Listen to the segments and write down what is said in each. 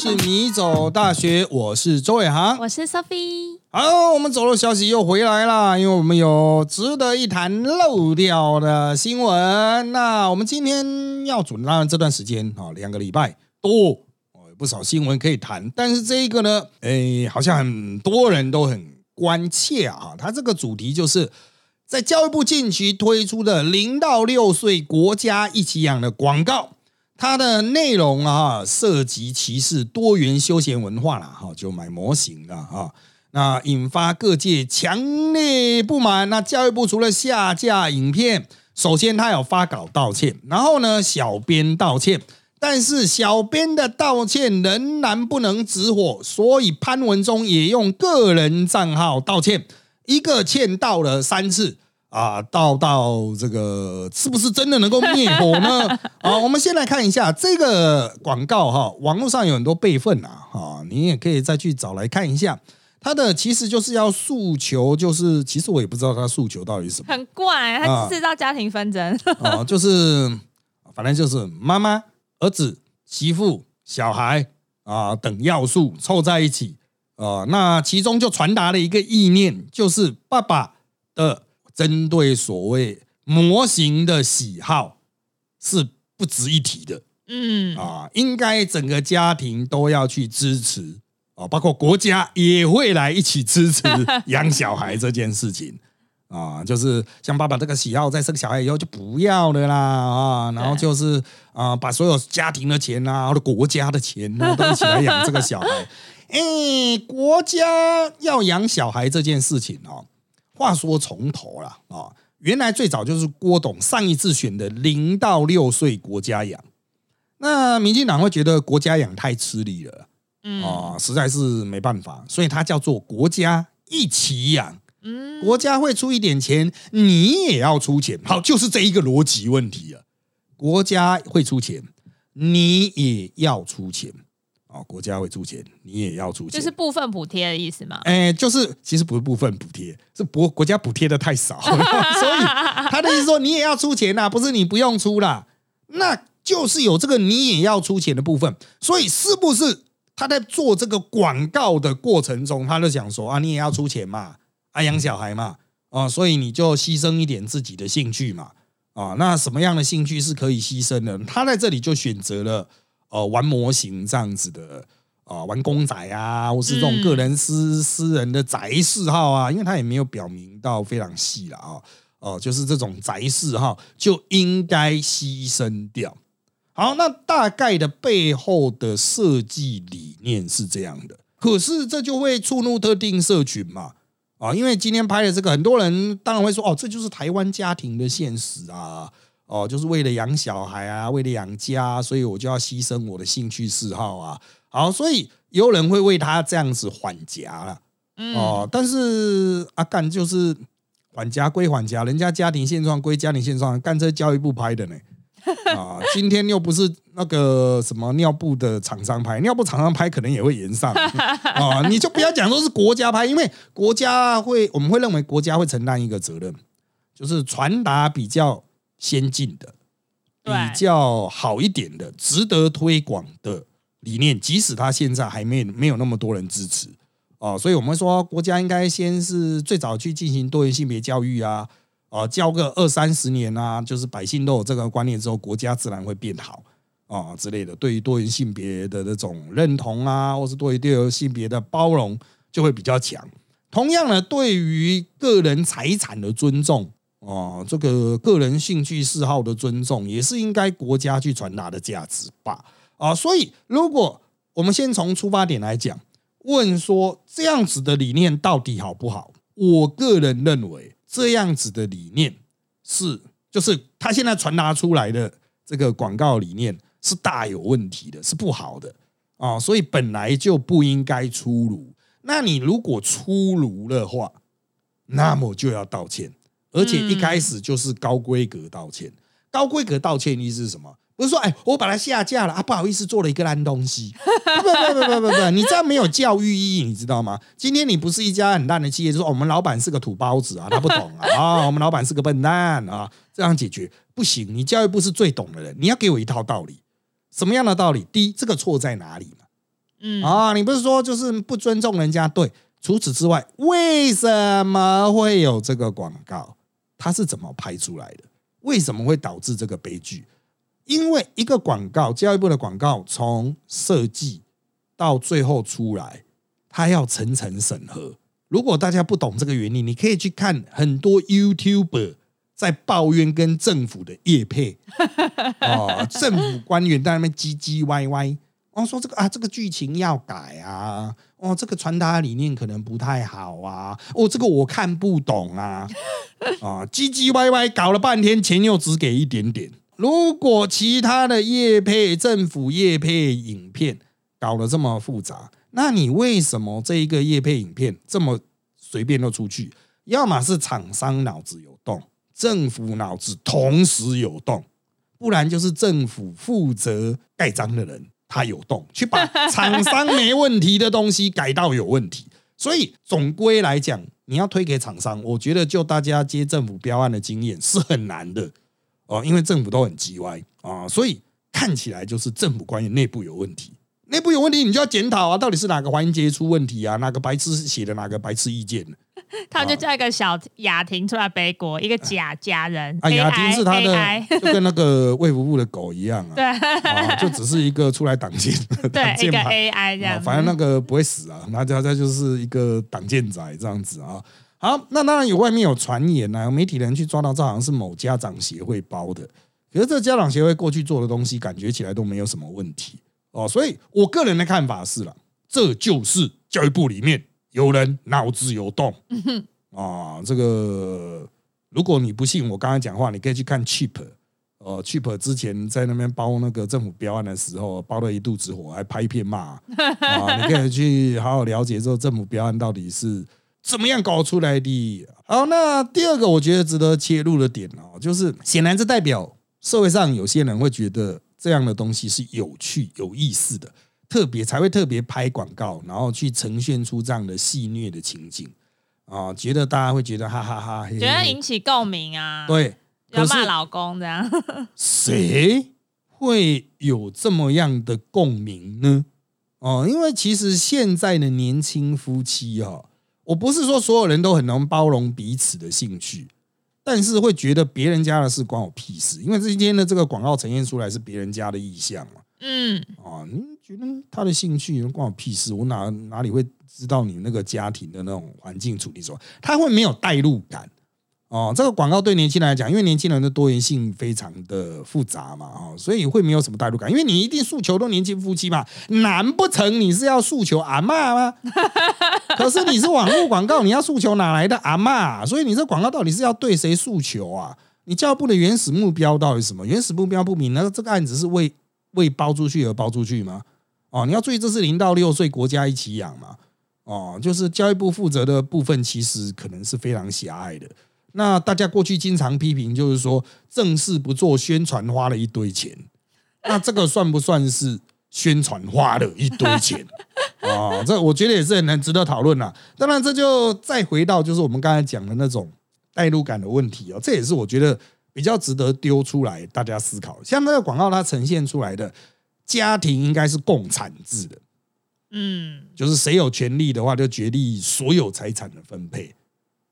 是米走大学，我是周伟航，我是 Sophie。好，我们走路消息又回来啦，因为我们有值得一谈漏掉的新闻。那我们今天要主，当然这段时间啊，两个礼拜多哦，有不少新闻可以谈。但是这一个呢，哎，好像很多人都很关切啊。它这个主题就是在教育部近期推出的零到六岁国家一起养的广告。它的内容啊，涉及歧视多元休闲文化了哈，就买模型了哈，那引发各界强烈不满。那教育部除了下架影片，首先他有发稿道歉，然后呢，小编道歉，但是小编的道歉仍然不能止火，所以潘文忠也用个人账号道歉，一个欠道了三次。啊，到到这个是不是真的能够灭火呢？啊，我们先来看一下这个广告哈，网络上有很多备份啊，哈，你也可以再去找来看一下。它的其实就是要诉求，就是其实我也不知道他诉求到底是什么，很怪，它制造家庭纷争啊，就是反正就是妈妈、儿子、媳妇、小孩啊等要素凑在一起啊，那其中就传达了一个意念，就是爸爸的。针对所谓模型的喜好是不值一提的，嗯啊，应该整个家庭都要去支持啊，包括国家也会来一起支持 养小孩这件事情啊，就是像爸爸这个喜好，在生小孩以后就不要了啦啊，然后就是啊，把所有家庭的钱啊，或者国家的钱啊，都一起来养这个小孩。哎，国家要养小孩这件事情哦。话说从头了啊，原来最早就是郭董上一次选的零到六岁国家养，那民进党会觉得国家养太吃力了，嗯。啊，实在是没办法，所以它叫做国家一起养，嗯，国家会出一点钱，你也要出钱，好，就是这一个逻辑问题啊，国家会出钱，你也要出钱。哦，国家会出钱，你也要出钱，就是部分补贴的意思吗？哎，就是其实不是部分补贴，是国国家补贴的太少，所以他的意思说你也要出钱呐，不是你不用出啦，那就是有这个你也要出钱的部分，所以是不是他在做这个广告的过程中，他就想说啊，你也要出钱嘛，啊养小孩嘛，啊，所以你就牺牲一点自己的兴趣嘛，啊，那什么样的兴趣是可以牺牲的？他在这里就选择了。呃，玩模型这样子的啊，玩公仔啊，或是这种个人私私人的宅嗜好啊，因为他也没有表明到非常细了啊，哦，就是这种宅嗜好就应该牺牲掉。好，那大概的背后的设计理念是这样的，可是这就会触怒特定社群嘛，啊，因为今天拍的这个，很多人当然会说，哦，这就是台湾家庭的现实啊。哦，就是为了养小孩啊，为了养家，所以我就要牺牲我的兴趣嗜好啊。好，所以有人会为他这样子缓夹了。哦，但是阿干就是缓夹归缓夹，人家家庭现状归家庭现状，干这教育部拍的呢。啊，今天又不是那个什么尿布的厂商拍，尿布厂商拍可能也会延上啊。你就不要讲说是国家拍，因为国家会，我们会认为国家会承担一个责任，就是传达比较。先进的、比较好一点的、值得推广的理念，即使他现在还没没有那么多人支持啊，所以我们说国家应该先是最早去进行多元性别教育啊，啊，教个二三十年啊，就是百姓都有这个观念之后，国家自然会变好啊之类的。对于多元性别的那种认同啊，或是对于多元性别的包容，就会比较强。同样呢，对于个人财产的尊重。哦，这个个人兴趣嗜好的尊重，也是应该国家去传达的价值吧？啊，所以如果我们先从出发点来讲，问说这样子的理念到底好不好？我个人认为这样子的理念是，就是他现在传达出来的这个广告理念是大有问题的，是不好的啊，所以本来就不应该出炉。那你如果出炉的话，那么就要道歉。而且一开始就是高规格道歉，高规格道歉意思是什么？不是说哎，我把它下架了啊，不好意思，做了一个烂东西。不不不不不不，你这样没有教育意义，你知道吗？今天你不是一家很烂的企业，就说我们老板是个土包子啊，他不懂啊啊，我们老板是个笨蛋啊，这样解决不行。你教育部是最懂的人，你要给我一套道理，什么样的道理？第一，这个错在哪里嘛？嗯啊，你不是说就是不尊重人家？对，除此之外，为什么会有这个广告？它是怎么拍出来的？为什么会导致这个悲剧？因为一个广告，教育部的广告从设计到最后出来，它要层层审核。如果大家不懂这个原理，你可以去看很多 YouTuber 在抱怨跟政府的业配哦，政府官员在那边唧唧歪歪，哦说这个啊这个剧情要改啊，哦这个传达理念可能不太好啊，哦这个我看不懂啊，啊唧唧歪歪搞了半天，钱又只给一点点。如果其他的业配政府业配影片搞得这么复杂，那你为什么这一个业配影片这么随便就出去？要么是厂商脑子有洞，政府脑子同时有洞，不然就是政府负责盖章的人他有洞，去把 厂商没问题的东西改到有问题。所以总归来讲，你要推给厂商，我觉得就大家接政府标案的经验是很难的哦，因为政府都很叽歪啊，所以看起来就是政府官员内部有问题。内部有问题，你就要检讨啊！到底是哪个环节出问题啊？哪个白痴写的哪个白痴意见？他们就叫一个小雅婷出来背锅，一个假假人。啊，雅婷是他的，就跟那个卫福部的狗一样啊，对啊，就只是一个出来挡箭，挡对，一个 AI 这啊。反正那个不会死啊，那他他就是一个挡箭仔这样子啊。好，那当然有外面有传言啊，有媒体人去抓到，这好像是某家长协会包的。可是这家长协会过去做的东西，感觉起来都没有什么问题哦。所以我个人的看法是了，这就是教育部里面有人脑子有洞啊。这个如果你不信我刚才讲话，你可以去看 Cheap。呃，Cheap 之前在那边包那个政府标案的时候，包了一肚子火，还拍片骂 啊！你可以去好好了解这个政府标案到底是怎么样搞出来的。好，那第二个我觉得值得切入的点哦，就是显然这代表社会上有些人会觉得这样的东西是有趣、有意思的，特别才会特别拍广告，然后去呈现出这样的戏谑的情景啊，觉得大家会觉得哈哈哈，觉得引起共鸣啊，对。要骂老公这样。谁会有这么样的共鸣呢？哦，因为其实现在的年轻夫妻哦、我不是说所有人都很能包容彼此的兴趣，但是会觉得别人家的事关我屁事，因为今天的这个广告呈现出来是别人家的意向嘛。嗯，啊，你觉得他的兴趣关我屁事？我哪哪里会知道你那个家庭的那种环境处理？说他会没有代入感哦。这个广告对年轻人来讲，因为年轻人的多元性非常的复杂嘛，哦，所以会没有什么代入感。因为你一定诉求都年轻夫妻嘛，难不成你是要诉求阿嬷吗？可是你是网络广告，你要诉求哪来的阿嬷？所以你这广告到底是要对谁诉求啊？你教育部的原始目标到底是什么？原始目标不明，那这个案子是为为包出去而包出去吗？哦，你要注意，这是零到六岁国家一起养嘛。哦，就是教育部负责的部分，其实可能是非常狭隘的。那大家过去经常批评，就是说正事不做宣传，花了一堆钱。那这个算不算是宣传花了一堆钱 啊？这我觉得也是很值得讨论啦。当然，这就再回到就是我们刚才讲的那种代入感的问题哦，这也是我觉得比较值得丢出来大家思考。像那个广告它呈现出来的家庭应该是共产制的，嗯，就是谁有权利的话，就决定所有财产的分配。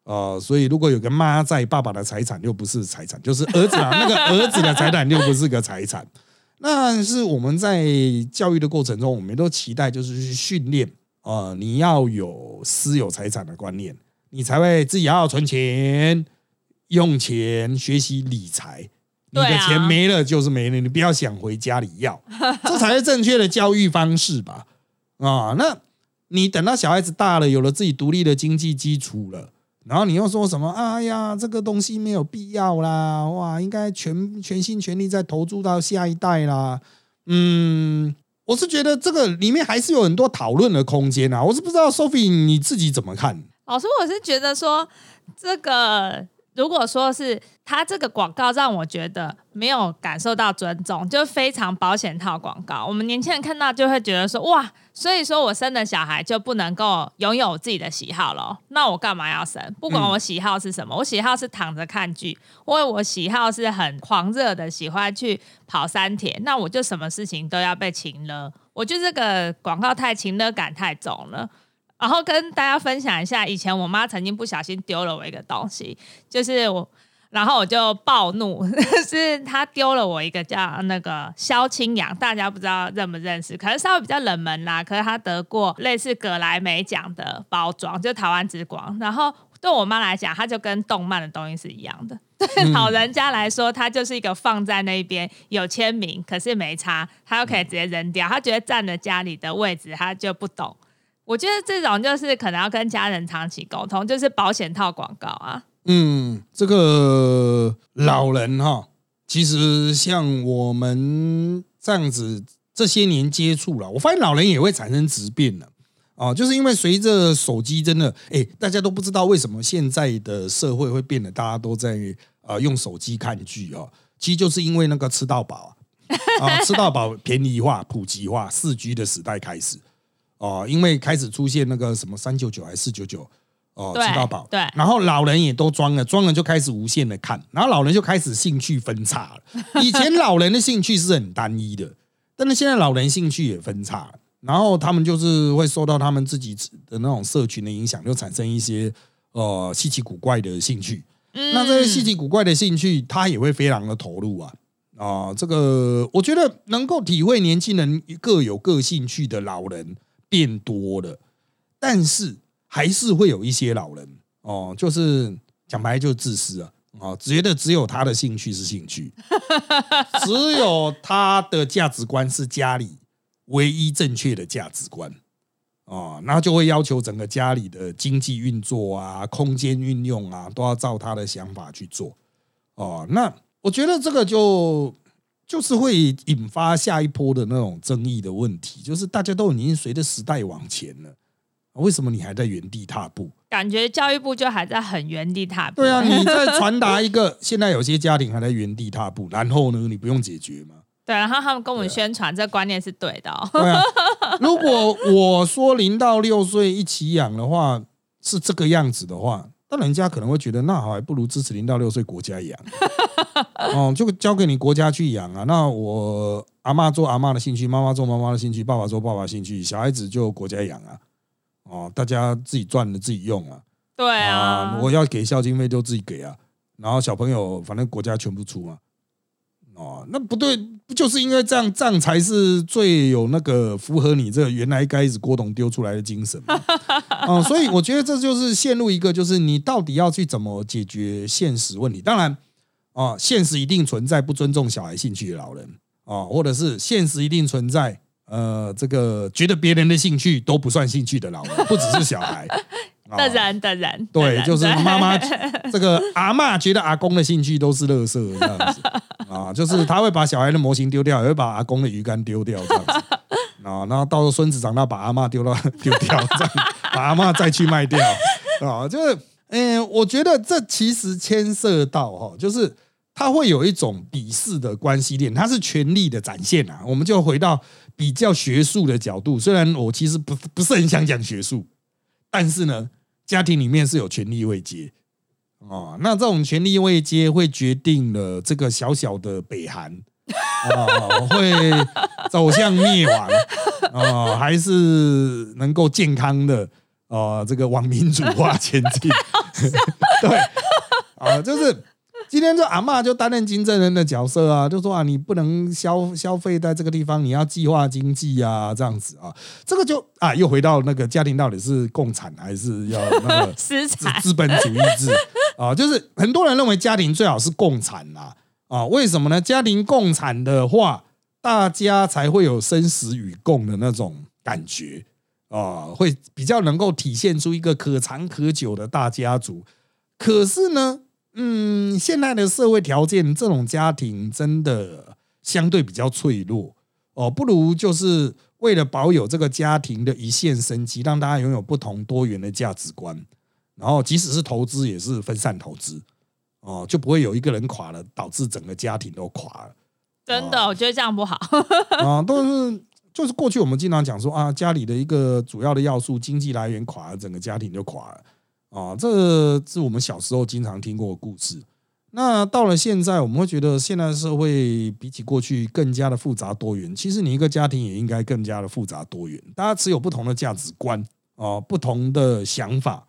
呃，所以如果有个妈在，爸爸的财产又不是财产，就是儿子啊，那个儿子的财产又不是个财产。那是我们在教育的过程中，我们都期待就是去训练，呃，你要有私有财产的观念，你才会自己要存钱、用钱、学习理财。你的钱没了就是没了，你不要想回家里要，这才是正确的教育方式吧？啊，那你等到小孩子大了，有了自己独立的经济基础了，然后你又说什么？哎呀，这个东西没有必要啦，哇，应该全全心全力再投注到下一代啦。嗯，我是觉得这个里面还是有很多讨论的空间啊。我是不知道 Sophie 你自己怎么看？老师，我是觉得说这个。如果说是他这个广告让我觉得没有感受到尊重，就非常保险套广告。我们年轻人看到就会觉得说，哇，所以说我生的小孩就不能够拥有自己的喜好了？那我干嘛要生？不管我喜好是什么，我喜好是躺着看剧，因为我喜好是很狂热的，喜欢去跑山铁，那我就什么事情都要被擒了。我觉得这个广告太情勒感太重了。然后跟大家分享一下，以前我妈曾经不小心丢了我一个东西，就是我，然后我就暴怒，是他丢了我一个叫那个萧清扬，大家不知道认不认识，可能稍微比较冷门啦。可是他得过类似葛莱美奖的包装，就台湾之光。然后对我妈来讲，它就跟动漫的东西是一样的。对老人家来说，它就是一个放在那边有签名，可是没差，他又可以直接扔掉。他觉得占了家里的位置，他就不懂。我觉得这种就是可能要跟家人长期沟通，就是保险套广告啊。嗯，这个老人哈，其实像我们这样子这些年接触了，我发现老人也会产生质变了啊，就是因为随着手机真的，哎，大家都不知道为什么现在的社会会变得大家都在呃用手机看剧啊，其实就是因为那个吃到饱啊，吃到饱便宜化、普及化、四 G 的时代开始。哦，因为开始出现那个什么三九九还是四九九哦，吃到饱，对，然后老人也都装了，装了就开始无限的看，然后老人就开始兴趣分叉了。以前老人的兴趣是很单一的，但是现在老人兴趣也分叉了，然后他们就是会受到他们自己的那种社群的影响，就产生一些呃稀奇古怪的兴趣。那这些稀奇古怪的兴趣，他也会非常的投入啊啊！这个我觉得能够体会年轻人各有各兴趣的老人。变多了，但是还是会有一些老人哦，就是讲白就自私啊，哦，觉得只有他的兴趣是兴趣，只有他的价值观是家里唯一正确的价值观哦，那就会要求整个家里的经济运作啊、空间运用啊，都要照他的想法去做哦。那我觉得这个就。就是会引发下一波的那种争议的问题，就是大家都已经随着时代往前了，为什么你还在原地踏步？感觉教育部就还在很原地踏步。对啊，你在 传达一个现在有些家庭还在原地踏步，然后呢，你不用解决吗？对，然后他们跟我们宣传这观念是对的。对啊，如果我说零到六岁一起养的话是这个样子的话。那人家可能会觉得，那好，还不如支持零到六岁国家养，哦，就交给你国家去养啊。那我阿妈做阿妈的兴趣，妈妈做妈妈的兴趣，爸爸做爸爸兴趣，小孩子就国家养啊。哦，大家自己赚的自己用啊。对啊，我要给孝经费就自己给啊。然后小朋友反正国家全部出嘛。哦，那不对，不就是因为这样，这样才是最有那个符合你这个原来该是郭董丢出来的精神嘛？哦，所以我觉得这就是陷入一个，就是你到底要去怎么解决现实问题？当然，哦，现实一定存在不尊重小孩兴趣的老人，哦，或者是现实一定存在呃，这个觉得别人的兴趣都不算兴趣的老人，不只是小孩。当然，当然，对，就是妈妈 这个阿妈觉得阿公的兴趣都是垃圾这样子。啊，就是他会把小孩的模型丢掉，也会把阿公的鱼竿丢掉这样子。啊，然后到时候孙子长大把阿妈丢到丢掉，这样把阿妈再去卖掉。啊，就是嗯，我觉得这其实牵涉到哈，就是他会有一种鄙视的关系链，它是权力的展现啊。我们就回到比较学术的角度，虽然我其实不不是很想讲学术，但是呢。家庭里面是有权力位阶哦，那这种权力位阶会决定了这个小小的北韩啊 会走向灭亡啊，还是能够健康的啊这个往民主化前进？对啊，就是。今天这阿妈就担任金正恩的角色啊，就说啊，你不能消消费在这个地方，你要计划经济啊，这样子啊，这个就啊，又回到那个家庭到底是共产还是要那个 资资本主义制啊？就是很多人认为家庭最好是共产啦啊？为什么呢？家庭共产的话，大家才会有生死与共的那种感觉啊，会比较能够体现出一个可长可久的大家族。可是呢？嗯，现在的社会条件，这种家庭真的相对比较脆弱哦，不如就是为了保有这个家庭的一线生机，让大家拥有不同多元的价值观，然后即使是投资，也是分散投资哦，就不会有一个人垮了，导致整个家庭都垮了。真的，我觉得这样不好。啊，都是就是过去我们经常讲说啊，家里的一个主要的要素，经济来源垮了，整个家庭就垮了。啊，这是我们小时候经常听过的故事。那到了现在，我们会觉得现在社会比起过去更加的复杂多元。其实你一个家庭也应该更加的复杂多元，大家持有不同的价值观啊，不同的想法，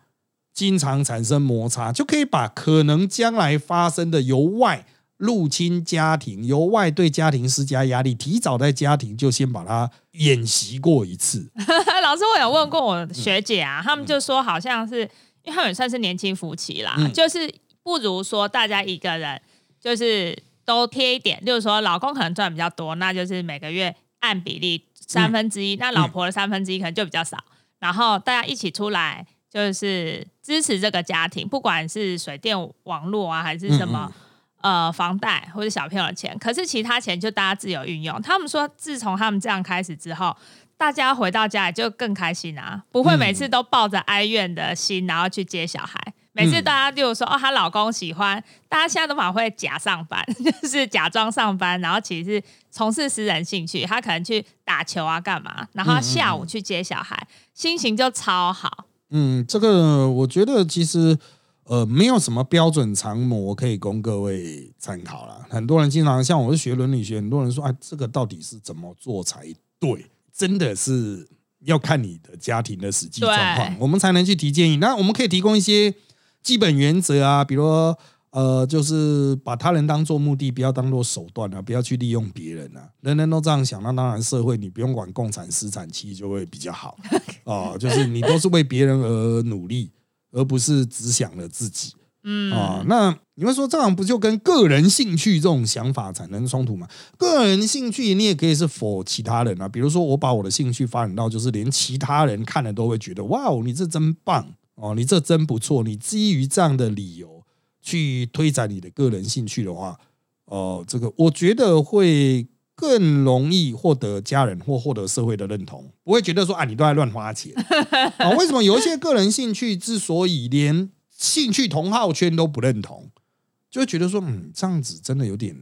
经常产生摩擦，就可以把可能将来发生的由外入侵家庭、由外对家庭施加压力，提早在家庭就先把它演习过一次。老师，我有问过我学姐啊，他们就说好像是因为他们也算是年轻夫妻啦，就是不如说大家一个人就是都贴一点，就是说老公可能赚比较多，那就是每个月按比例三分之一，那老婆的三分之一可能就比较少，然后大家一起出来就是支持这个家庭，不管是水电网络啊，还是什么呃房贷或者小朋友的钱，可是其他钱就大家自由运用。他们说，自从他们这样开始之后。大家回到家里就更开心啊，不会每次都抱着哀怨的心，然后去接小孩。每次大家就说哦，她老公喜欢，大家现在都蛮会假上班，就是假装上班，然后其实是从事私人兴趣。她可能去打球啊，干嘛？然后下午去接小孩，心情就超好。嗯，这个我觉得其实呃没有什么标准常模可以供各位参考了。很多人经常像我是学伦理学，很多人说哎，这个到底是怎么做才对？真的是要看你的家庭的实际状况，我们才能去提建议。那我们可以提供一些基本原则啊，比如呃，就是把他人当做目的，不要当做手段啊，不要去利用别人啊。人人都这样想，那当然社会你不用管共产私产期就会比较好 哦。就是你都是为别人而努力，而不是只想了自己。嗯啊，那你们说这样不就跟个人兴趣这种想法产生冲突吗？个人兴趣你也可以是否其他人啊？比如说我把我的兴趣发展到就是连其他人看了都会觉得哇哦，你这真棒哦，你这真不错。你基于这样的理由去推展你的个人兴趣的话，哦，这个我觉得会更容易获得家人或获得社会的认同，不会觉得说啊你都在乱花钱啊？为什么有一些个人兴趣之所以连兴趣同好圈都不认同，就会觉得说，嗯，这样子真的有点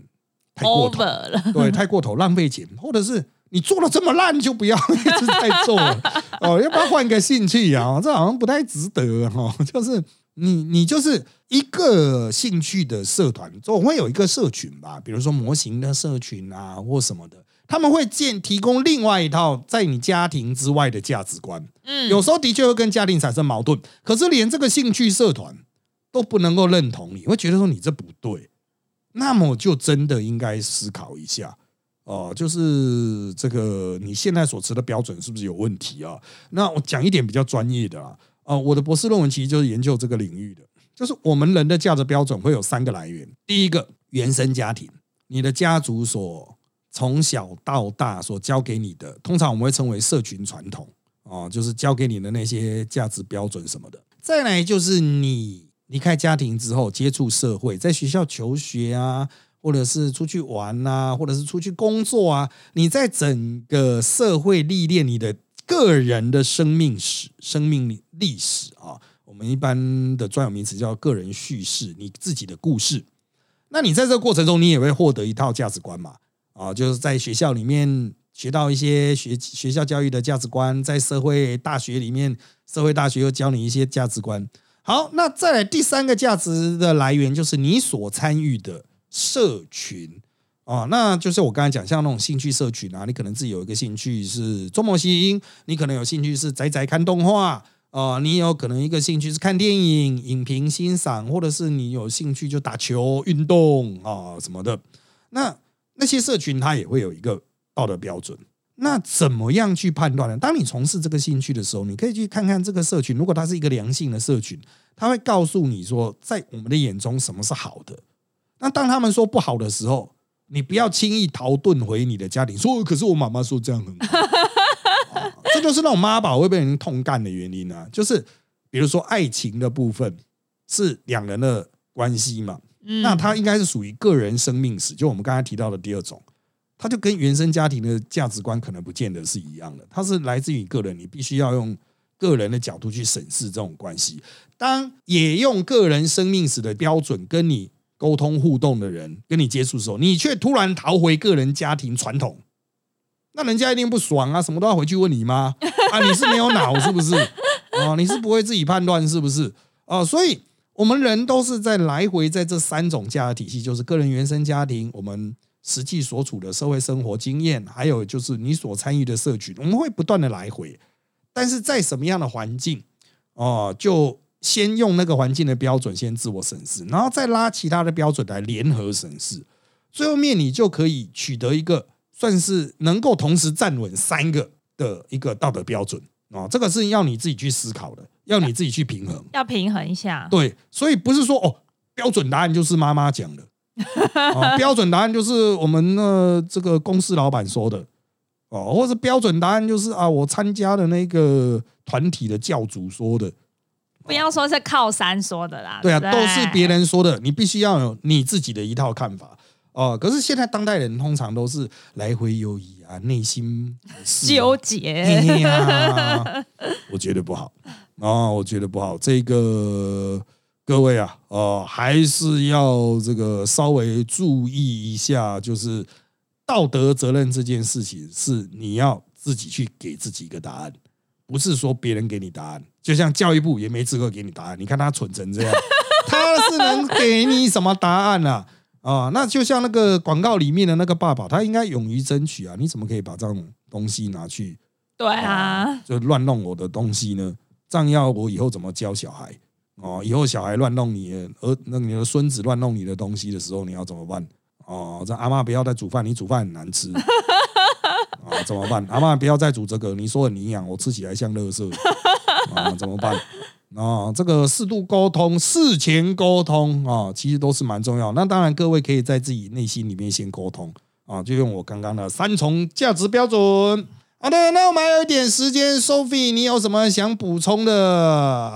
太过头了，对，太过头，浪费钱，或者是你做的这么烂，就不要一直在做了，哦，要不要换个兴趣啊？这好像不太值得哈。就是你，你就是一个兴趣的社团，总会有一个社群吧，比如说模型的社群啊，或什么的。他们会建提供另外一套在你家庭之外的价值观，嗯，有时候的确会跟家庭产生矛盾。可是连这个兴趣社团都不能够认同你，会觉得说你这不对，那么就真的应该思考一下哦，就是这个你现在所持的标准是不是有问题啊？那我讲一点比较专业的啊，啊，我的博士论文其实就是研究这个领域的，就是我们人的价值标准会有三个来源，第一个原生家庭，你的家族所。从小到大所教给你的，通常我们会称为社群传统哦，就是教给你的那些价值标准什么的。再来就是你离开家庭之后接触社会，在学校求学啊，或者是出去玩啊，或者是出去工作啊，你在整个社会历练你的个人的生命史、生命历史啊，我们一般的专有名词叫个人叙事，你自己的故事。那你在这个过程中，你也会获得一套价值观嘛？啊，就是在学校里面学到一些学学校教育的价值观，在社会大学里面，社会大学又教你一些价值观。好，那再来第三个价值的来源就是你所参与的社群啊，那就是我刚才讲，像那种兴趣社群啊，你可能自己有一个兴趣是做模型，你可能有兴趣是宅宅看动画啊，你有可能一个兴趣是看电影、影评欣赏，或者是你有兴趣就打球、运动啊什么的，那。那些社群它也会有一个道德标准，那怎么样去判断呢？当你从事这个兴趣的时候，你可以去看看这个社群，如果它是一个良性的社群，它会告诉你说，在我们的眼中什么是好的。那当他们说不好的时候，你不要轻易逃遁回你的家庭，说可是我妈妈说这样很好，这就是那种妈宝会被人痛干的原因啊。就是比如说爱情的部分是两人的关系嘛。那它应该是属于个人生命史，就我们刚才提到的第二种，它就跟原生家庭的价值观可能不见得是一样的，它是来自于个人，你必须要用个人的角度去审视这种关系。当也用个人生命史的标准跟你沟通互动的人跟你接触的时候，你却突然逃回个人家庭传统，那人家一定不爽啊！什么都要回去问你吗？啊，你是没有脑是不是？啊，你是不会自己判断是不是？啊，所以我们人都是在来回在这三种价值体系，就是个人原生家庭，我们实际所处的社会生活经验，还有就是你所参与的社群，我们会不断的来回。但是在什么样的环境，哦，就先用那个环境的标准先自我审视，然后再拉其他的标准来联合审视，最后面你就可以取得一个算是能够同时站稳三个的一个道德标准哦。这个是要你自己去思考的，要你自己去平衡。要平衡一下。对，所以不是说哦，标准答案就是妈妈讲的，哦，标准答案就是我们的这个公司老板说的。哦，或者标准答案就是啊，我参加的那个团体的教主说的，不要说是靠山说的啦。对啊，不都是别人说的，你必须要有你自己的一套看法哦。可是现在当代人通常都是来回犹豫啊，内心纠结。我觉得不好啊，我觉得不好。这个各位啊，哦，还是要这个稍微注意一下，就是道德责任这件事情是你要自己去给自己一个答案，不是说别人给你答案。就像教育部也没资格给你答案，你看他蠢成这样，他是能给你什么答案啊？啊，那就像那个广告里面的那个爸爸，他应该勇于争取啊！你怎么可以把这种东西拿去对啊，就乱弄我的东西呢？这样要我以后怎么教小孩？哦，以后小孩乱弄你的儿，那你的孙子乱弄你的东西的时候，你要怎么办？哦，这阿妈不要再煮饭，你煮饭很难吃。啊，怎么办？阿妈不要再煮这个，你说很营养，我吃起来像垃圾。啊，怎么办？啊，这个适度沟通、事前沟通啊，其实都是蛮重要。那当然，各位可以在自己内心里面先沟通啊，就用我刚刚的三重价值标准。好的，那我们还有一点时间，Sophie，你有什么想补充的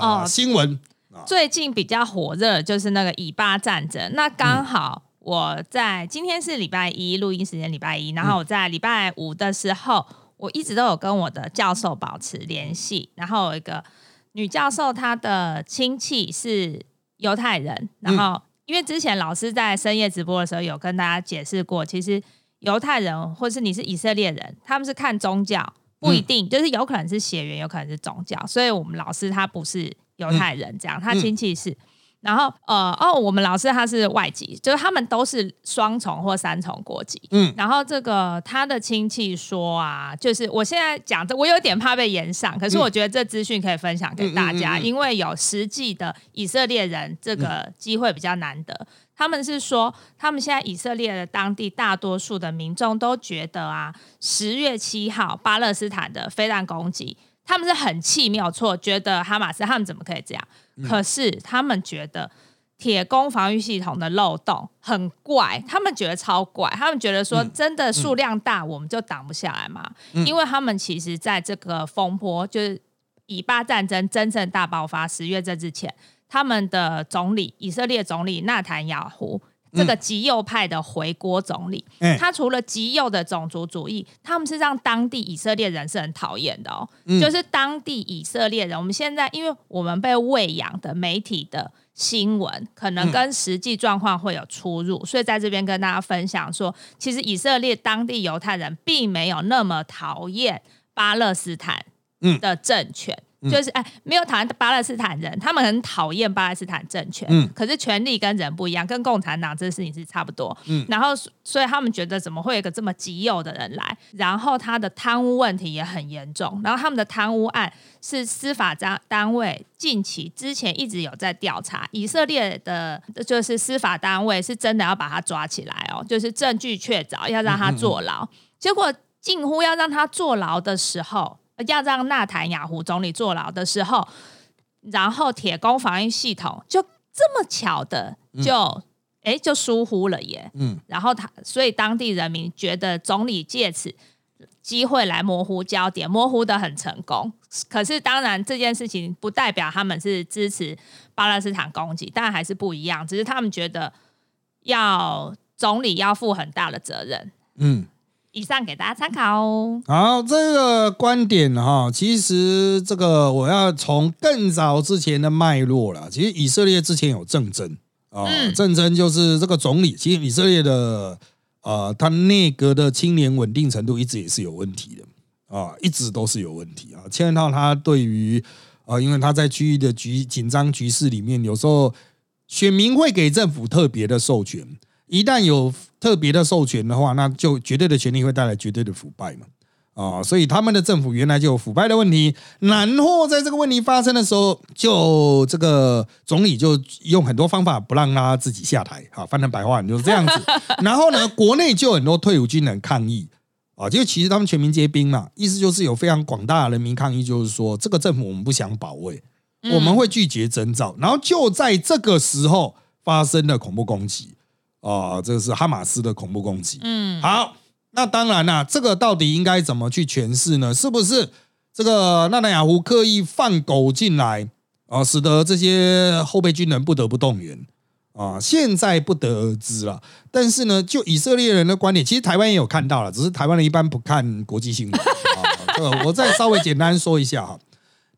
啊哦新闻？最近比较火热的就是那个以巴战争。那刚好我在今天是礼拜一，录音时间礼拜一，然后我在礼拜五的时候，我一直都有跟我的教授保持联系。然后有一个女教授，她的亲戚是犹太人，然后因为之前老师在深夜直播的时候有跟大家解释过，其实犹太人或是你是以色列人，他们是看宗教。不一定，就是有可能是血缘，有可能是宗教，所以我们老师他不是犹太人，这样、他亲戚是。然后呃哦，我们老师他是外籍，就是他们都是双重或三重国籍。嗯然后这个他的亲戚说啊，就是我现在讲这，我有点怕被延上，可是我觉得这资讯可以分享给大家，嗯嗯嗯嗯因为有实际的以色列人，这个机会比较难得。他们是说，他们现在以色列的当地大多数的民众都觉得啊，十月七号巴勒斯坦的飞弹攻击，他们是很气，没有错，觉得哈马斯他们怎么可以这样？可是他们觉得铁工防御系统的漏洞很怪，他们觉得超怪，他们觉得说真的数量大，我们就挡不下来嘛？因为他们其实在这个风波，就是以巴战争真正大爆发十月这之前，他们的总理以色列总理纳坦雅胡。这个极右派的回国总理，嗯他除了极右的种族主义，他们是让当地以色列人是很讨厌的哦。嗯就是当地以色列人，我们现在因为我们被喂养的媒体的新闻，可能跟实际状况会有出入，所以在这边跟大家分享说，其实以色列当地犹太人并没有那么讨厌巴勒斯坦嗯的政权。就是哎，没有讨厌巴勒斯坦人，他们很讨厌巴勒斯坦政权。嗯可是权力跟人不一样，跟共产党这事情是差不多。嗯然后所以他们觉得怎么会有一个这么极右的人来？然后他的贪污问题也很严重。然后他们的贪污案是司法单单位近期之前一直有在调查，以色列的就是司法单位是真的要把他抓起来哦，就是证据确凿，要让他坐牢。结果近乎要让他坐牢的时候，要让纳坦雅胡总理坐牢的时候，然后铁工防御系统就这么巧的就哎、就疏忽了耶。嗯然后他，所以当地人民觉得总理借此机会来模糊焦点，模糊的很成功。可是当然这件事情不代表他们是支持巴勒斯坦攻击，但还是不一样。只是他们觉得要总理要负很大的责任。嗯。以上给大家参考哦。好，这个观点哈，其实这个我要从更早之前的脉络了。其实以色列之前有政争啊，嗯战争就是这个总理，其实以色列的呃，他内阁的青年稳定程度一直也是有问题的啊，一直都是有问题啊，牵涉到他对于啊，因为他在区域的局紧张局势里面，有时候选民会给政府特别的授权，一旦有特别的授权的话，那就绝对的权利会带来绝对的腐败嘛。啊、所以他们的政府原来就有腐败的问题，然后在这个问题发生的时候，就这个总理就用很多方法不让他自己下台，啊，翻成白话就是这样子。然后呢，国内就有很多退伍军人抗议，啊，就其实他们全民皆兵嘛，意思就是有非常广大的人民抗议，就是说这个政府我们不想保卫，我们会拒绝征召。然后就在这个时候发生了恐怖攻击，啊，这是哈马斯的恐怖攻击。嗯，好，那当然啦、这个到底应该怎么去诠释呢？是不是这个纳坦雅胡刻意放狗进来啊，使得这些后备军人不得不动员啊？现在不得而知了。但是呢，就以色列人的观点，其实台湾也有看到了，只是台湾人一般不看国际新闻啊。这个我再稍微简单说一下哈，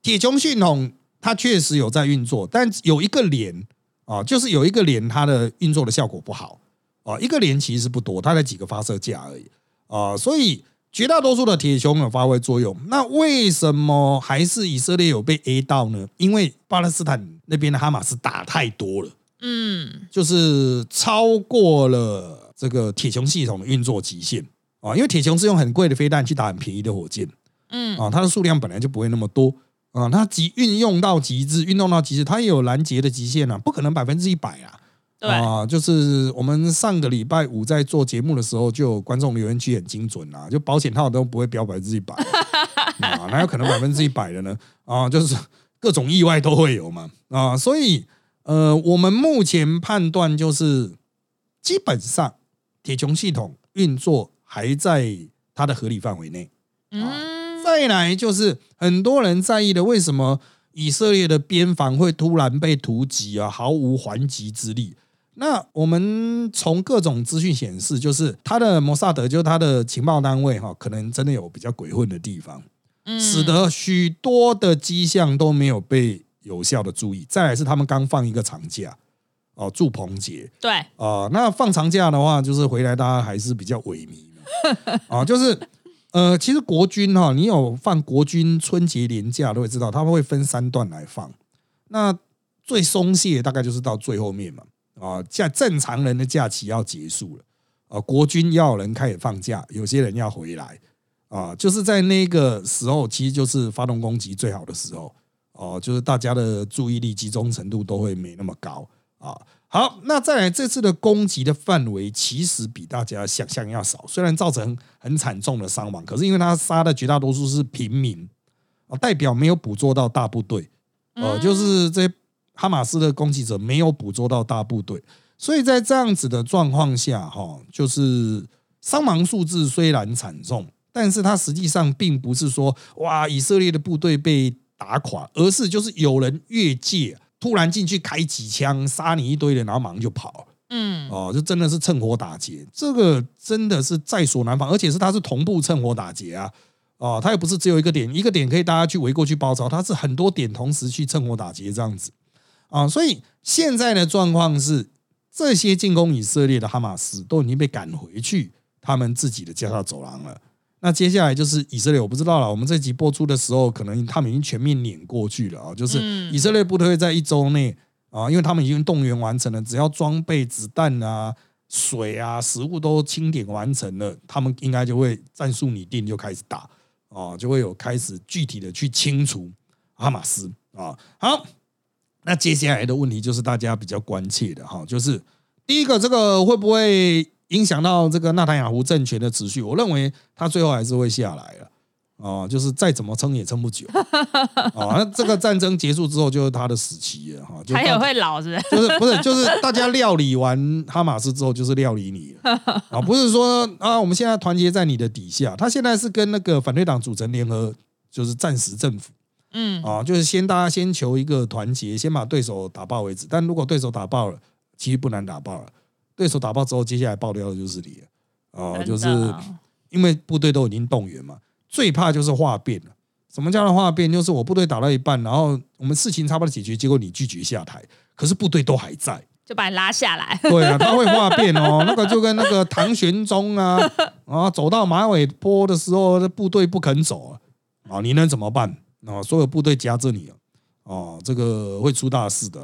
铁穹系统它确实有在运作，但有一个连啊，就是有一个连它的运作的效果不好。啊，一个连其实不多，它才几个发射架而已啊，所以绝大多数的铁穹有发挥作用。那为什么还是以色列有被 A 到呢？因为巴勒斯坦那边的哈马斯打太多了，嗯，就是超过了这个铁穹系统的运作极限啊。因为铁穹是用很贵的飞弹去打很便宜的火箭，嗯啊，它的数量本来就不会那么多啊，它极运用到极致，运用到极致，它也有拦截的极限啊，不可能百分之一百啊。对，啊，就是我们上个礼拜五在做节目的时候，就有观众留言区很精准啊，就保险套都不会标百分之一百 啊，哪有可能百分之一百的呢？啊，就是各种意外都会有嘛啊，所以呃，我们目前判断就是基本上铁穹系统运作还在它的合理范围内。嗯，再来就是很多人在意的，为什么以色列的边防会突然被突击啊，毫无还击之力？那我们从各种资讯显示，就是他的摩萨德，就是他的情报单位哈，可能真的有比较鬼混的地方，嗯使得许多的迹象都没有被有效的注意。再来是他们刚放一个长假哦，祝棚节，对，啊、那放长假的话，就是回来大家还是比较萎靡嘛。啊，就是呃，其实国军哈、你有放国军春节连假都会知道，他们会分三段来放。那最松懈大概就是到最后面嘛，啊，假正常人的假期要结束了，啊，国军要人开始放假，有些人要回来，啊，就是在那个时候，其实就是发动攻击最好的时候，哦、就是大家的注意力集中程度都会没那么高啊。好，那再来这次的攻击的范围其实比大家想象要少，虽然造成很惨重的伤亡，可是因为他杀的绝大多数是平民啊，代表没有捕捉到大部队，呃，就是这哈马斯的攻击者没有捕捉到大部队，所以在这样子的状况下，哈，就是伤亡数字虽然惨重，但是它实际上并不是说哇以色列的部队被打垮，而是就是有人越界，突然进去开几枪杀你一堆人，然后马上就跑。嗯，哦，就真的是趁火打劫，这个真的是在所难防，而且是他是同步趁火打劫啊！哦，他也不是只有一个点，一个点可以大家去围过去包抄，他是很多点同时去趁火打劫这样子啊！所以现在的状况是，这些进攻以色列的哈马斯都已经被赶回去他们自己的加沙走廊了。那接下来就是以色列，我不知道了。我们这集播出的时候，可能他们已经全面碾过去了啊！就是嗯以色列部队会在一周内啊，因为他们已经动员完成了，只要装备、子弹啊、水啊、食物都清点完成了，他们应该就会战术拟定，就开始打啊，就会有开始具体的去清除哈马斯啊。好，那接下来的问题就是大家比较关切的哈，就是第一个，这个会不会影响到这个纳坦雅胡政权的持续？我认为他最后还是会下来了。哦，就是再怎么撑也撑不久。哦，那这个战争结束之后就是他的死期了哈。就他也大会老是？就是不是就是大家料理完哈马斯之后，就是料理你了啊，不是说啊，我们现在团结在你的底下。他现在是跟那个反对党组成联合，就是暂时政府嗯，啊，就是先大家先求一个团结，先把对手打爆为止。但如果对手打爆了，其实不难打爆了。对手打爆之后，接下来爆掉的就是你了哦，就是因为部队都已经动员嘛，最怕就是化变了。什么叫做哗变？就是我部队打到一半，然后我们事情差不多解决，结果你拒绝下台，可是部队都还在就把你拉下来。对啊，他会化变哦，那个就跟那个唐玄宗啊，啊，走到马尾坡的时候，部队不肯走啊，啊，你能怎么办？啊，所有部队夹着你啊，哦，这个会出大事的。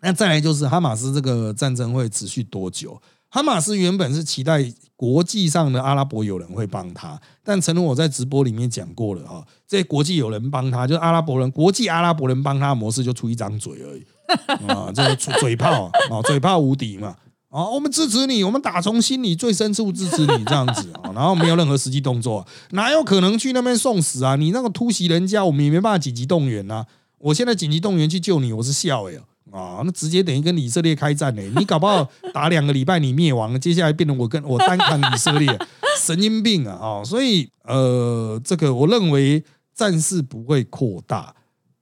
那再来就是哈马斯这个战争会持续多久？哈马斯原本是期待国际上的阿拉伯友人会帮他，但诚如我在直播里面讲过了啊，这些国际友人帮他，就阿拉伯人、国际阿拉伯人帮他模式，就出一张嘴而已啊，这个嘴炮啊，嘴炮无敌嘛啊，我们支持你，我们打从心里最深处支持你这样子啊，然后没有任何实际动作，哪有可能去那边送死啊？你那个突袭人家，我们也没办法紧急动员呐。我现在紧急动员去救你，我是笑哎。啊，那直接等于跟以色列开战呢？你搞不好打两个礼拜你灭亡了，接下来变成我跟我单抗以色列，神经病啊！啊，所以呃，这个我认为战事不会扩大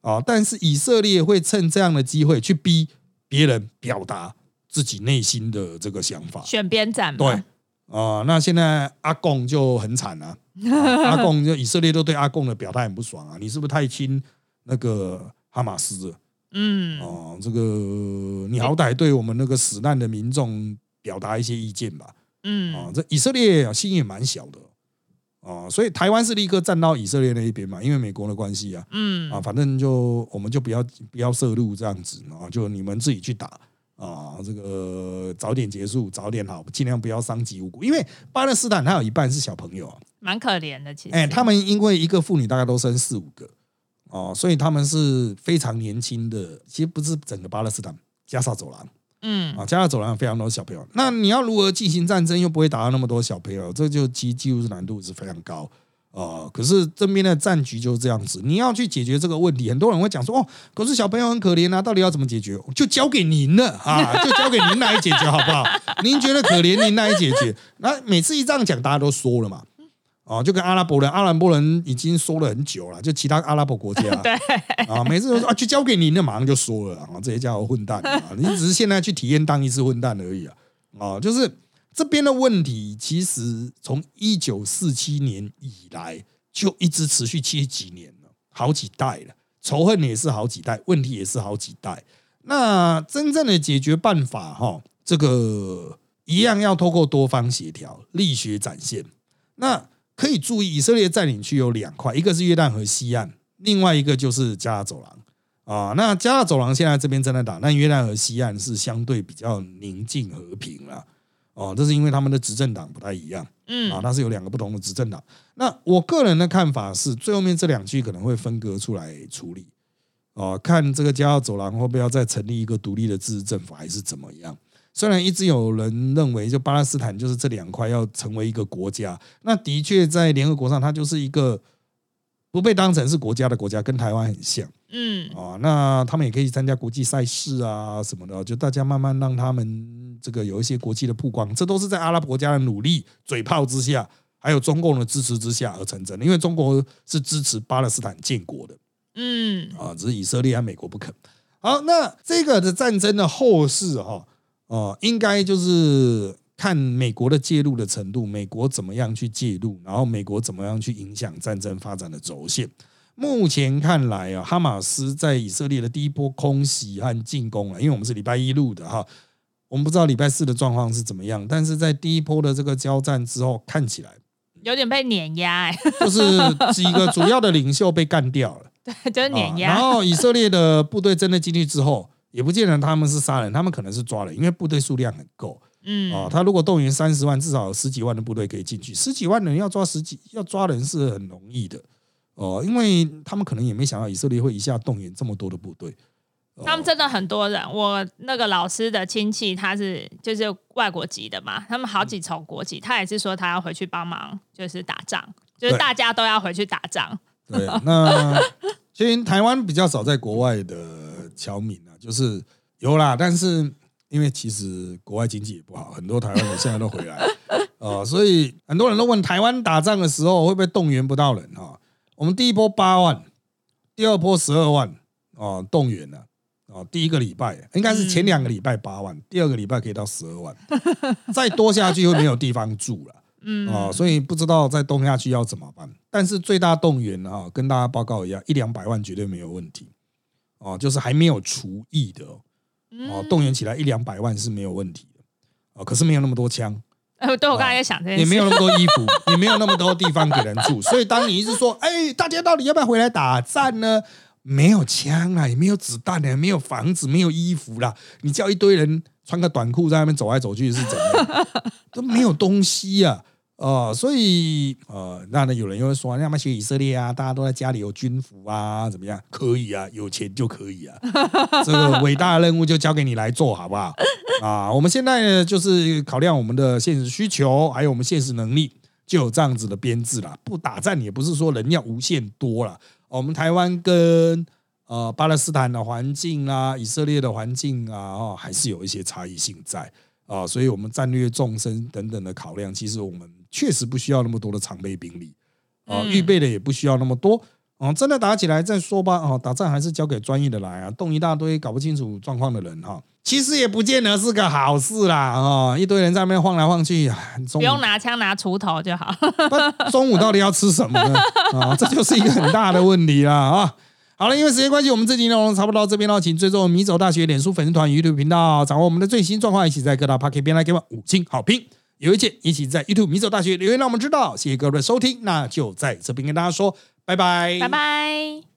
啊，但是以色列会趁这样的机会去逼别人表达自己内心的这个想法，选边站。对啊，那现在阿贡就很惨啊，阿贡就以色列都对阿贡的表态很不爽啊，你是不是太亲那个哈马斯了？嗯哦，这个你好歹对我们那个死难的民众表达一些意见吧。嗯啊，这以色列心也蛮小的啊，所以台湾是立刻站到以色列那一边嘛，因为美国的关系啊。嗯啊，反正就我们就不要不要涉入这样子啊，就你们自己去打啊，这个早点结束，早点好，尽量不要伤及无辜，因为巴勒斯坦他有一半是小朋友，啊蛮可怜的。其实，哎，他们因为一个妇女大概都生四五个。哦，所以他们是非常年轻的，其实不是整个巴勒斯坦，加沙走廊，嗯，啊，加沙走廊非常多小朋友。那你要如何进行战争，又不会打到那么多小朋友，这就其技术难度是非常高啊。可是这边的战局就是这样子，你要去解决这个问题，很多人会讲说，哦，可是小朋友很可怜啊，到底要怎么解决？就交给您了 啊，就交给您来解决好不好？您觉得可怜，您来解决。那每次一这样讲，大家都说了嘛。哦，就跟阿拉伯人，阿拉伯人已经说了很久了，就其他阿拉伯国家，对。啊，每次都说啊，就交给你，那马上就说了啊，这些家伙混蛋啊，你只是现在去体验当一次混蛋而已啊，啊，就是这边的问题，其实从一九四七年以来就一直持续七几年了，好几代了，仇恨也是好几代，问题也是好几代，那真正的解决办法哈，这个一样要透过多方协调，力学展现，那。可以注意，以色列占领区有两块，一个是约旦河西岸，另外一个就是加拉走廊啊。那加拉走廊现在这边正在打，那约旦河西岸是相对比较宁静和平了哦。这是因为他们的执政党不太一样，嗯啊，它是有两个不同的执政党。那我个人的看法是，最后面这两区可能会分割出来处理哦，看这个加拉走廊会不会要再成立一个独立的自治政府，还是怎么样。虽然一直有人认为，就巴勒斯坦就是这两块要成为一个国家，那的确在联合国上，它就是一个不被当成是国家的国家，跟台湾很像。嗯，啊，那他们也可以参加国际赛事啊什么的，就大家慢慢让他们这个有一些国际的曝光，这都是在阿拉伯国家的努力、嘴炮之下，还有中共的支持之下而成真的。因为中国是支持巴勒斯坦建国的，嗯，啊，只是以色列和美国不肯。好，那这个的战争的后事哈。哦，应该就是看美国的介入的程度，美国怎么样去介入，然后美国怎么样去影响战争发展的轴线。目前看来啊，哈马斯在以色列的第一波空袭和进攻啊，因为我们是礼拜一录的哈，我们不知道礼拜四的状况是怎么样，但是在第一波的这个交战之后，看起来有点被碾压，哎，就是几个主要的领袖被干掉了，对，就是碾压。然后以色列的部队真的进去之后。也不见得他们是杀人，他们可能是抓人，因为部队数量很够。嗯，啊，他如果动员三十万，至少有十几万的部队可以进去。十几万人要抓十几，要抓人是很容易的。哦，因为他们可能也没想到以色列会一下动员这么多的部队。他们真的很多人，我那个老师的亲戚他是就是外国籍的嘛，他们好几重国籍，他也是说他要回去帮忙，就是打仗，就是大家都要回去打仗。对，那 其实台湾比较少在国外的侨民啊。就是有啦，但是因为其实国外经济也不好，很多台湾人现在都回来，呃，所以很多人都问台湾打仗的时候会不会动员不到人哈？我们第一波八万，第二波十二万哦，动员了哦，第一个礼拜应该是前两个礼拜八万，第二个礼拜可以到十二万，再多下去会没有地方住了，嗯啊，所以不知道再动下去要怎么办。但是最大动员哈，跟大家报告一样，一两百万绝对没有问题。哦，就是还没有除役的，哦，动员起来一两百万是没有问题的哦，可是没有那么多枪。呃，对我刚才在想这件事，也没有那么多衣服，也没有那么多地方给人住，所以当你一直说，哎，大家到底要不要回来打战呢？没有枪啊，也没有子弹的，没有房子，没有衣服啦，你叫一堆人穿个短裤在那边走来走去是怎样？都没有东西呀。哦，所以呃，那呢，有人又会说，要么学以色列啊，大家都在家里有军服啊，怎么样？可以啊，有钱就可以啊，这个伟大的任务就交给你来做好不好？啊，我们现在呢，就是考量我们的现实需求，还有我们现实能力，就有这样子的编制了。不打战也不是说人要无限多了。我们台湾跟呃巴勒斯坦的环境啊，以色列的环境啊，哦，还是有一些差异性在啊，所以我们战略纵深等等的考量，其实我们。确实不需要那么多的常备兵力啊，预备的也不需要那么多啊，真的打起来再说吧啊，打仗还是交给专业的来啊，动一大堆搞不清楚状况的人哈，其实也不见得是个好事啦啊，一堆人在那边晃来晃去，不用拿枪拿锄头就好。中午到底要吃什么呢？啊，这就是一个很大的问题啦啊。好了，因为时间关系，我们这集内容差不多到这边了，请追踪米走大学脸书粉丝团、YouTube 频道，掌握我们的最新状况，一起在各大 Pocket 边来给我们五星好评。有一件，一起在 YouTube 迷走大学留言，让我们知道。谢谢各位的收听，那就在这边跟大家说拜拜，拜拜。